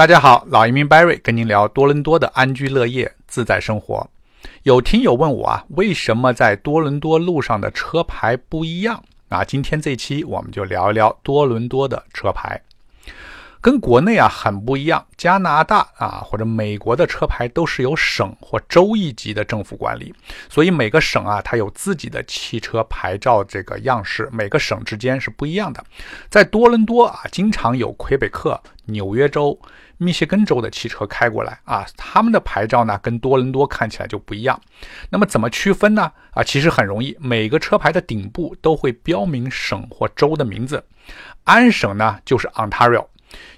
大家好，老移民 Barry 跟您聊多伦多的安居乐业、自在生活。有听友问我啊，为什么在多伦多路上的车牌不一样？啊，今天这期我们就聊一聊多伦多的车牌。跟国内啊很不一样，加拿大啊或者美国的车牌都是由省或州一级的政府管理，所以每个省啊它有自己的汽车牌照这个样式，每个省之间是不一样的。在多伦多啊，经常有魁北克、纽约州、密歇根州的汽车开过来啊，他们的牌照呢跟多伦多看起来就不一样。那么怎么区分呢？啊，其实很容易，每个车牌的顶部都会标明省或州的名字，安省呢就是 Ontario。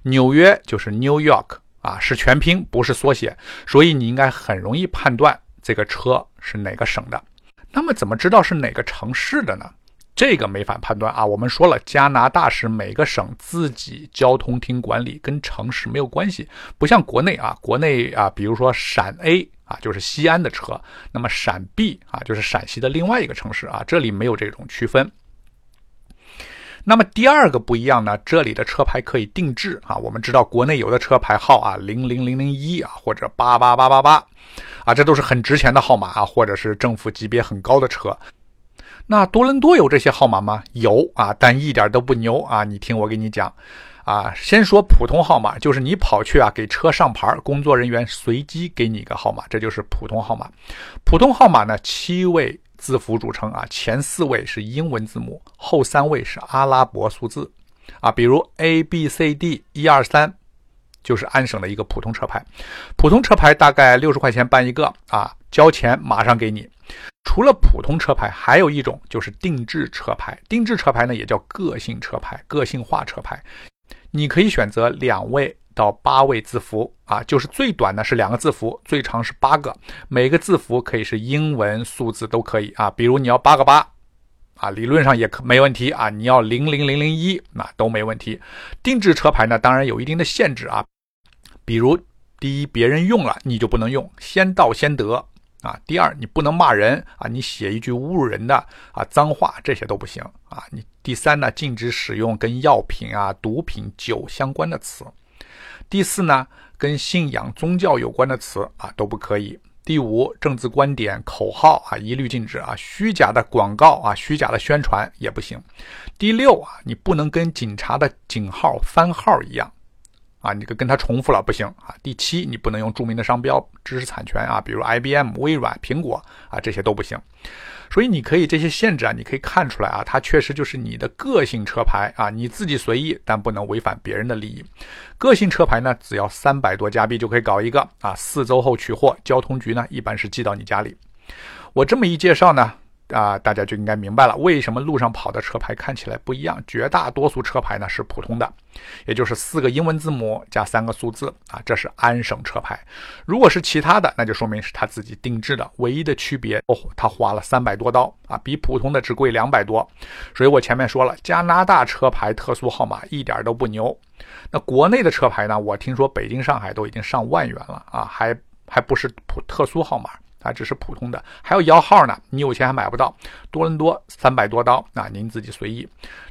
纽约就是 New York 啊，是全拼，不是缩写，所以你应该很容易判断这个车是哪个省的。那么怎么知道是哪个城市的呢？这个没法判断啊。我们说了，加拿大是每个省自己交通厅管理，跟城市没有关系，不像国内啊。国内啊，比如说陕 A 啊，就是西安的车，那么陕 B 啊，就是陕西的另外一个城市啊，这里没有这种区分。那么第二个不一样呢，这里的车牌可以定制啊。我们知道国内有的车牌号啊，零零零零一啊，或者八八八八八，啊，这都是很值钱的号码啊，或者是政府级别很高的车。那多伦多有这些号码吗？有啊，但一点都不牛啊。你听我给你讲，啊，先说普通号码，就是你跑去啊给车上牌，工作人员随机给你一个号码，这就是普通号码。普通号码呢，七位。字符组成啊，前四位是英文字母，后三位是阿拉伯数字，啊，比如 A B C D 一二三，就是安省的一个普通车牌。普通车牌大概六十块钱办一个啊，交钱马上给你。除了普通车牌，还有一种就是定制车牌。定制车牌呢，也叫个性车牌、个性化车牌，你可以选择两位。到八位字符啊，就是最短的是两个字符，最长是八个。每个字符可以是英文、数字都可以啊。比如你要八个八啊，理论上也可没问题啊。你要零零零零一那都没问题。定制车牌呢，当然有一定的限制啊。比如第一，别人用了你就不能用，先到先得啊。第二，你不能骂人啊，你写一句侮辱人的啊脏话这些都不行啊。你第三呢，禁止使用跟药品啊、毒品、酒相关的词。第四呢，跟信仰、宗教有关的词啊都不可以。第五，政治观点、口号啊一律禁止啊。虚假的广告啊，虚假的宣传也不行。第六啊，你不能跟警察的警号、番号一样啊，你跟跟他重复了不行啊。第七，你不能用著名的商标、知识产权啊，比如 IBM、微软、苹果啊，这些都不行。所以你可以这些限制啊，你可以看出来啊，它确实就是你的个性车牌啊，你自己随意，但不能违反别人的利益。个性车牌呢，只要三百多加币就可以搞一个啊，四周后取货，交通局呢一般是寄到你家里。我这么一介绍呢。啊，大家就应该明白了，为什么路上跑的车牌看起来不一样？绝大多数车牌呢是普通的，也就是四个英文字母加三个数字啊，这是安省车牌。如果是其他的，那就说明是他自己定制的。唯一的区别哦，他花了三百多刀啊，比普通的只贵两百多。所以我前面说了，加拿大车牌特殊号码一点都不牛。那国内的车牌呢？我听说北京、上海都已经上万元了啊，还还不是普特殊号码。啊，只是普通的，还有摇号呢。你有钱还买不到。多伦多三百多刀，啊，您自己随意。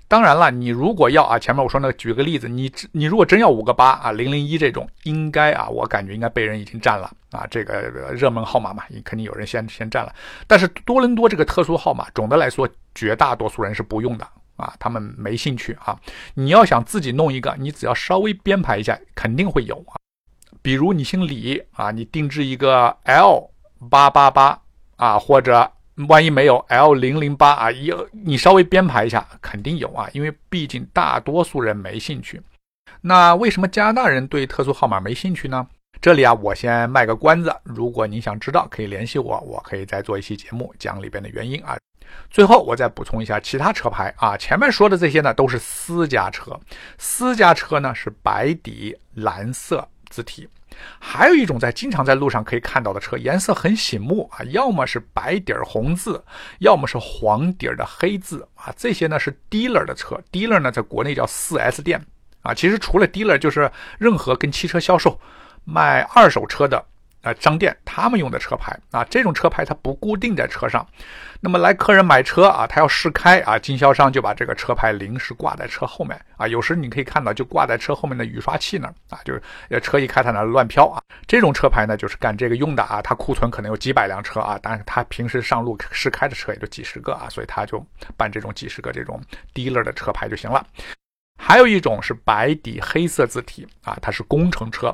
当然了，你如果要啊，前面我说那个，举个例子，你你如果真要五个八啊，零零一这种，应该啊，我感觉应该被人已经占了啊。这个热门号码嘛，你肯定有人先先占了。但是多伦多这个特殊号码，总的来说，绝大多数人是不用的啊，他们没兴趣啊。你要想自己弄一个，你只要稍微编排一下，肯定会有啊。比如你姓李啊，你定制一个 L。八八八啊，或者万一没有 L 零零八啊，有你稍微编排一下，肯定有啊，因为毕竟大多数人没兴趣。那为什么加拿大人对特殊号码没兴趣呢？这里啊，我先卖个关子，如果你想知道，可以联系我，我可以再做一期节目讲里边的原因啊。最后我再补充一下其他车牌啊，前面说的这些呢都是私家车，私家车呢是白底蓝色字体。还有一种在经常在路上可以看到的车，颜色很醒目啊，要么是白底儿红字，要么是黄底儿的黑字啊。这些呢是 dealer 的车，dealer 呢在国内叫 4S 店啊。其实除了 dealer，就是任何跟汽车销售、卖二手车的啊商店他们用的车牌啊，这种车牌它不固定在车上。那么来客人买车啊，他要试开啊，经销商就把这个车牌临时挂在车后面啊。有时你可以看到就挂在车后面的雨刷器那儿啊，就是车一开它那乱飘啊。这种车牌呢就是干这个用的啊，它库存可能有几百辆车啊，但是他平时上路试开的车也就几十个啊，所以他就办这种几十个这种低勒的车牌就行了。还有一种是白底黑色字体啊，它是工程车。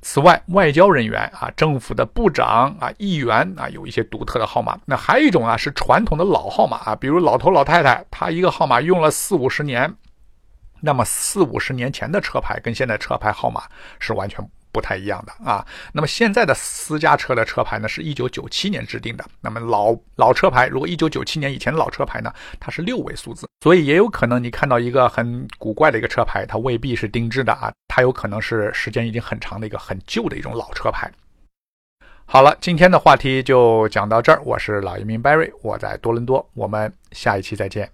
此外，外交人员啊、政府的部长啊、议员啊，有一些独特的号码。那还有一种啊，是传统的老号码啊，比如老头老太太，他一个号码用了四五十年，那么四五十年前的车牌跟现在车牌号码是完全。不太一样的啊，那么现在的私家车的车牌呢，是一九九七年制定的。那么老老车牌，如果一九九七年以前的老车牌呢，它是六位数字，所以也有可能你看到一个很古怪的一个车牌，它未必是定制的啊，它有可能是时间已经很长的一个很旧的一种老车牌。好了，今天的话题就讲到这儿，我是老移民 Barry，我在多伦多，我们下一期再见。